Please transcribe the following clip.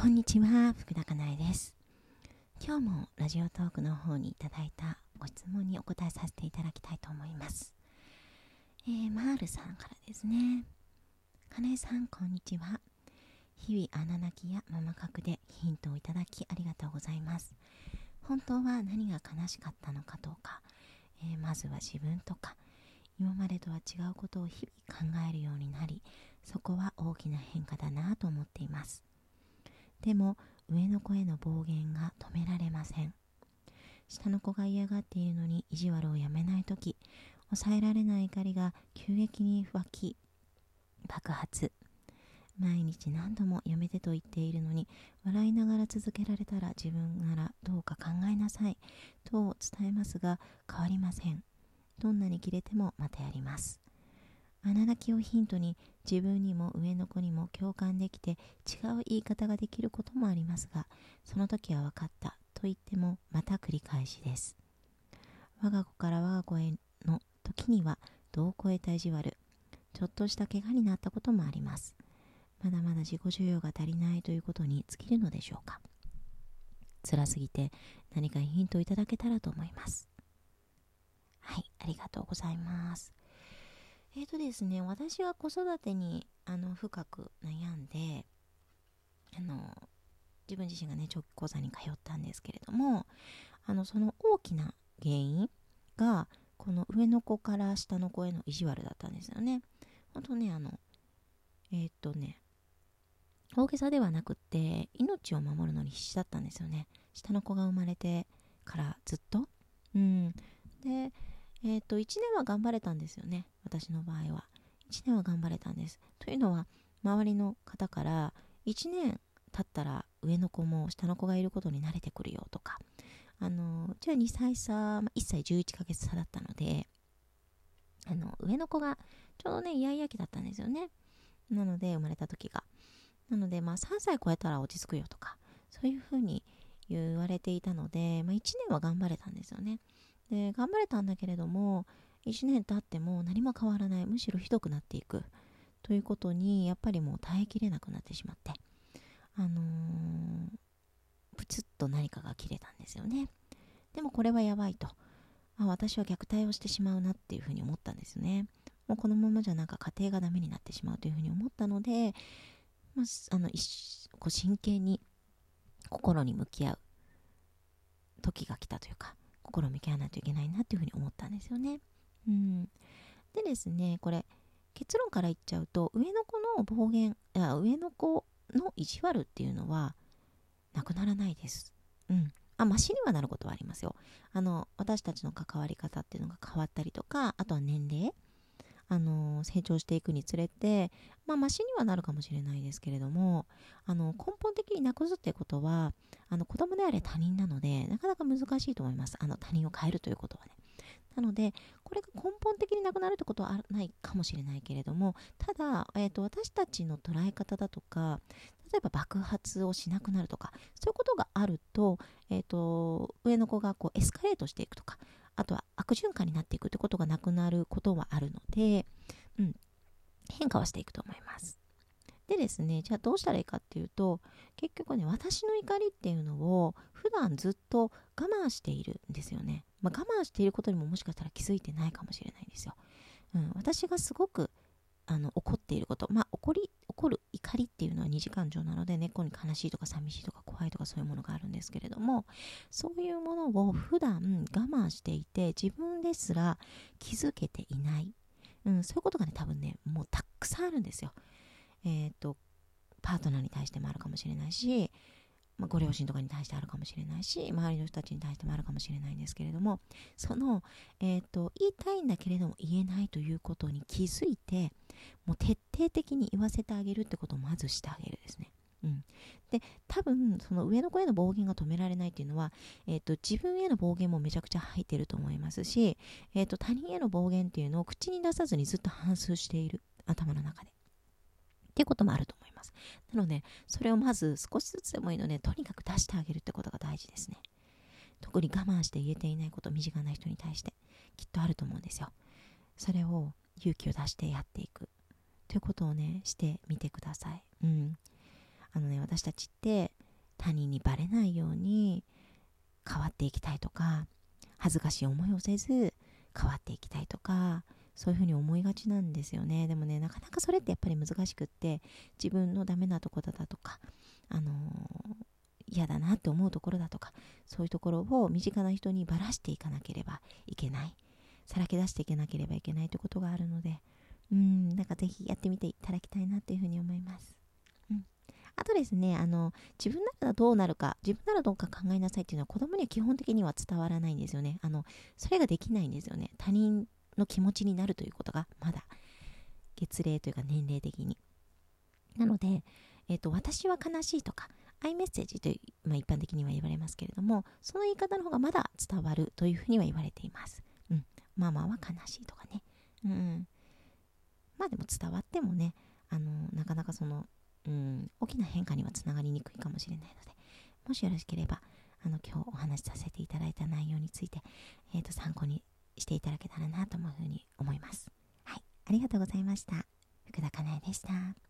こんにちは、福田かなえです。今日もラジオトークの方にいただいたご質問にお答えさせていただきたいと思います。えー、マールさんからですね。かなえさん、こんにちは。日々穴泣きやママ角でヒントをいただきありがとうございます。本当は何が悲しかったのかどうか、えーまずは自分とか、今までとは違うことを日々考えるようになり、そこは大きな変化だなと思っています。でも上の子への暴言が止められません。下の子が嫌がっているのに意地悪をやめない時抑えられない怒りが急激に湧き爆発。毎日何度もやめてと言っているのに笑いながら続けられたら自分ならどうか考えなさいと伝えますが変わりません。どんなに切れてもまたやります。穴泣きをヒントに自分にも上の子にも共感できて違う言い方ができることもありますがその時は分かったと言ってもまた繰り返しです。我が子から我が子への時には度を超えた意地悪ちょっとした怪我になったこともあります。まだまだ自己需要が足りないということに尽きるのでしょうか。辛すぎて何かヒントをいただけたらと思います。はいありがとうございます。えーとですね、私は子育てにあの深く悩んであの自分自身がね長期講座に通ったんですけれどもあのその大きな原因がこの上の子から下の子への意地悪だったんですよね。本当ねあのえーっとね大げさではなくって命を守るのに必死だったんですよね。下の子が生まれてからずっと。うん、でえっ、と1年は頑張れたんですよね私の場合は。1年は頑張れたんです。というのは周りの方から1年経ったら上の子も下の子がいることに慣れてくるよとか。あのじゃあ2歳差、まあ1歳11ヶ月差だったのであの上の子がちょうどねイヤイヤ期だったんですよね。なので生まれた時が。なのでまあ3歳超えたら落ち着くよとかそういうふうに言われていたので、まあ、1年は頑張れたんですよね。で頑張れたんだけれども1年経っても何も変わらないむしろひどくなっていく。ということにやっぱりもう耐えきれなくなってしまってあのー、プツッと何かが切れたんですよね。でもこれはやばいと。あ私は虐待をしてしまうなっていうふうに思ったんですね。もうこのままじゃなんか家庭がダメになってしまうというふうに思ったので、まあ、あのこう真剣に心に向き合う時が来たというか心向き合わないといけないなっていうふうに思ったんですよね。うん、でですねこれ結論から言っちゃうと上の子の暴言あ上の子の意地悪っていうのはなくならないです。うんあマシにはなることはありますよ。あの私たちの関わり方っていうのが変わったりとかあとは年齢あの成長していくにつれて、まあ、マシにはなるかもしれないですけれどもあの根本的になくすっていうことはあの子供であれ他人なのでなかなか難しいと思います。あの他人を変えるということはね。なのでこれが根本的になくなるってことはないかもしれないけれどもただ、えーと、私たちの捉え方だとか例えば爆発をしなくなるとかそういうことがあると,、えーと上の子がこうエスカレートしていくとかあとは悪循環になっていくってことがなくなることはあるので、うん、変化はしていくと思います。でですね、じゃあどうしたらいいかっていうと、結局ね、私の怒りっていうのを普段ずっと我慢しているんですよね。まあ、我慢していることにももしかしたら気づいてないかもしれないんですよ。うん、私がすごくあの怒っていること、まあ、怒り、怒る怒りっていうのは二次感情なので、猫に悲しいとか寂しいとか怖いとかそういうものがあるんですけれども、そういうものを普段我慢していて、自分ですら気づけていない。うん、そういうことがね、多分ね、もうたくさんあるんですよ。えっ、と、パートナーに対してもあるかもしれないし、まあ、ご両親とかに対してあるかもしれないし、周りの人たちに対してもあるかもしれないんですけれども、その、えっ、と、言いたいんだけれども言えないということに気づいて、もう徹底的に言わせてあげるってことをまずしてあげるですね。うん、で多分その上の子への暴言が止められないっていうのは、えーと、自分への暴言もめちゃくちゃ入ってると思いますし、えーと、他人への暴言っていうのを口に出さずにずっと反芻している頭の中で。っていうこともあると思います。なので、それをまず少しずつでもいいので、とにかく出してあげるってことが大事ですね。特に我慢して言えていないこと、身近な人に対して、きっとあると思うんですよ。それを勇気を出してやっていくということをね、してみてください。うん。あのね私たちって他人にバレないように変わっていきたいとか恥ずかしい思いをせず変わっていきたいとかそういうふうに思いがちなんですよね。でもねなかなかそれってやっぱり難しくって自分のダメなとこだとかあの、嫌だなって思うところだとかそういうところを身近な人にばらしていかなければいけない。さらけ出していけなければいけないということがあるのでうんなんかぜひやってみていただきたいなというふうに思います。あとですね、あの、自分ならどうなるか、自分ならどうか考えなさいっていうのは子供には基本的には伝わらないんですよね。あの、それができないんですよね。他人の気持ちになるということが、まだ、月齢というか年齢的に。なので、えっ、と、私は悲しいとか、アイメッセージという、まあ、一般的には言われますけれども、その言い方の方がまだ伝わるというふうには言われています。うん。ママは悲しいとかね。うん。まあでも伝わってもね、あの、なかなかその、うん、大きな変化にはつながりにくいかもしれないので、もしよろしければ、あの、今日お話しさせていただいた内容について、えっ、ー、と、参考にしていただけたらなというふうに思います。はい、ありがとうございました。福田かなえでした。